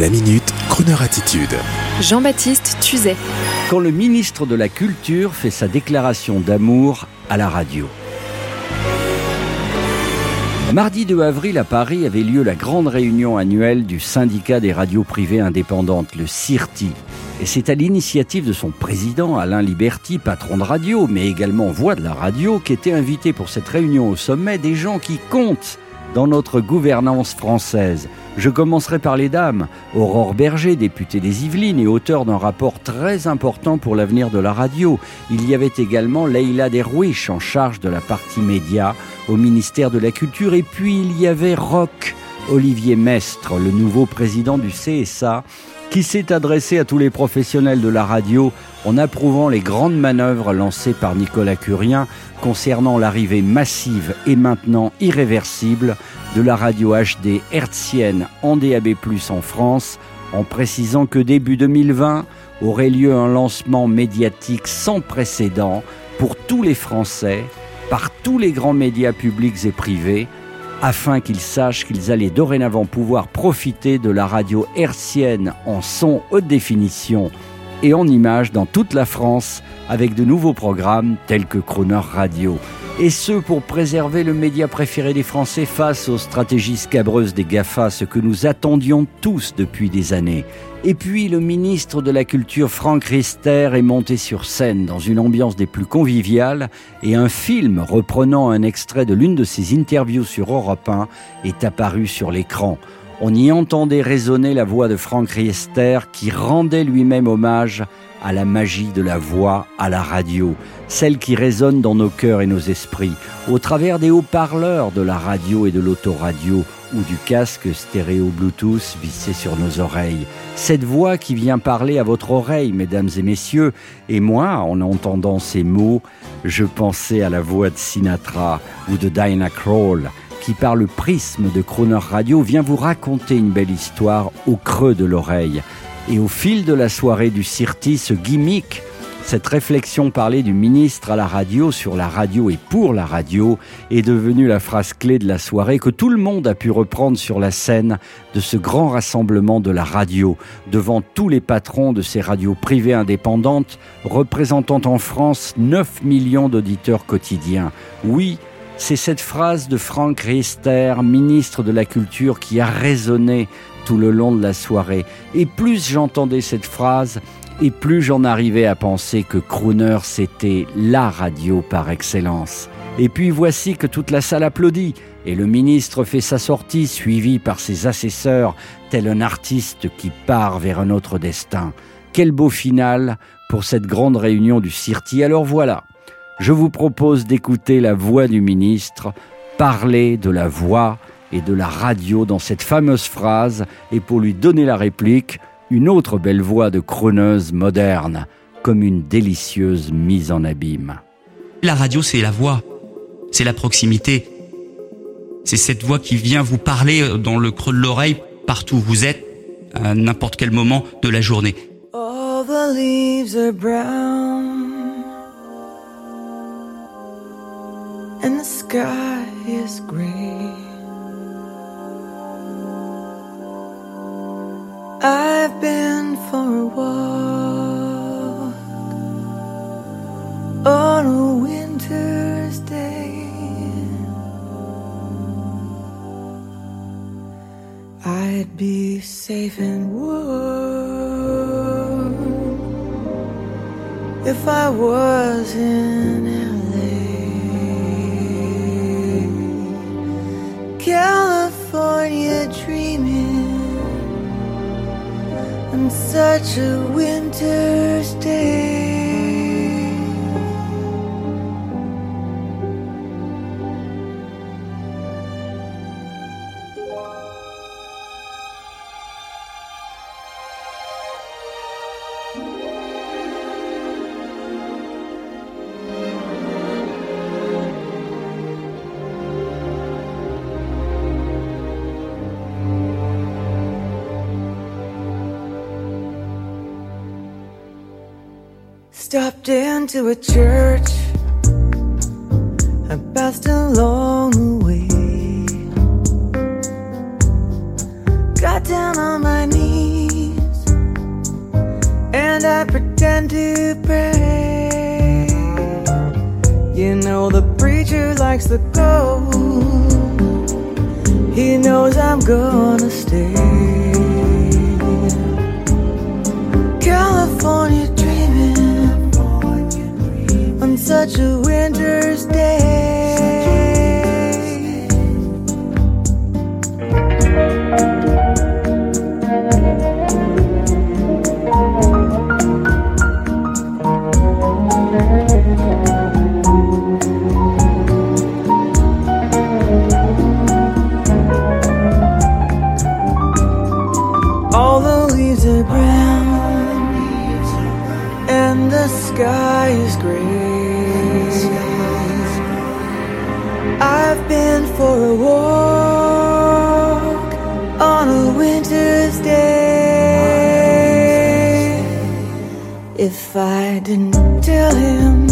La minute, Kroneur attitude. Jean-Baptiste Tuzet. Quand le ministre de la Culture fait sa déclaration d'amour à la radio. Mardi 2 avril à Paris avait lieu la grande réunion annuelle du syndicat des radios privées indépendantes, le CIRTI. Et c'est à l'initiative de son président, Alain Liberty, patron de radio, mais également voix de la radio, qu'étaient invités pour cette réunion au sommet des gens qui comptent dans notre gouvernance française. Je commencerai par les dames. Aurore Berger, députée des Yvelines et auteur d'un rapport très important pour l'avenir de la radio. Il y avait également Leïla Derwish en charge de la partie média au ministère de la Culture. Et puis il y avait Roch, Olivier Mestre, le nouveau président du CSA, qui s'est adressé à tous les professionnels de la radio en approuvant les grandes manœuvres lancées par Nicolas Curien concernant l'arrivée massive et maintenant irréversible de la radio HD hertzienne en DAB+, en France, en précisant que début 2020 aurait lieu un lancement médiatique sans précédent pour tous les Français, par tous les grands médias publics et privés, afin qu'ils sachent qu'ils allaient dorénavant pouvoir profiter de la radio hertzienne en son haute définition et en images dans toute la France avec de nouveaux programmes tels que Croner Radio. Et ce pour préserver le média préféré des Français face aux stratégies scabreuses des GAFA, ce que nous attendions tous depuis des années. Et puis le ministre de la Culture Franck Rister est monté sur scène dans une ambiance des plus conviviales et un film reprenant un extrait de l'une de ses interviews sur Europe 1 est apparu sur l'écran. On y entendait résonner la voix de Franck Riester qui rendait lui-même hommage à la magie de la voix à la radio, celle qui résonne dans nos cœurs et nos esprits, au travers des haut-parleurs de la radio et de l'autoradio ou du casque stéréo Bluetooth vissé sur nos oreilles. Cette voix qui vient parler à votre oreille, mesdames et messieurs, et moi, en entendant ces mots, je pensais à la voix de Sinatra ou de Diana Krall, qui par le prisme de Croner Radio vient vous raconter une belle histoire au creux de l'oreille. Et au fil de la soirée du Cirti, ce gimmick, cette réflexion parlée du ministre à la radio sur la radio et pour la radio est devenue la phrase clé de la soirée que tout le monde a pu reprendre sur la scène de ce grand rassemblement de la radio devant tous les patrons de ces radios privées indépendantes représentant en France 9 millions d'auditeurs quotidiens. Oui, c'est cette phrase de Franck Riester, ministre de la Culture, qui a résonné tout le long de la soirée. Et plus j'entendais cette phrase, et plus j'en arrivais à penser que Crooner, c'était la radio par excellence. Et puis voici que toute la salle applaudit, et le ministre fait sa sortie, suivi par ses assesseurs, tel un artiste qui part vers un autre destin. Quel beau final pour cette grande réunion du Cirti. Alors voilà, je vous propose d'écouter la voix du ministre parler de la voix et de la radio dans cette fameuse phrase, et pour lui donner la réplique, une autre belle voix de chroneuse moderne, comme une délicieuse mise en abîme. La radio, c'est la voix, c'est la proximité. C'est cette voix qui vient vous parler dans le creux de l'oreille, partout où vous êtes, à n'importe quel moment de la journée. All the leaves are brown and the sky is gray. I've been for a walk on a winter's day. I'd be safe and warm if I was such a winter's day. Stopped into a church. I passed along the way. Got down on my knees and I pretend to pray. You know, the preacher likes to go, he knows I'm gonna stay. On I've been for a walk on a winter's day. If I didn't tell him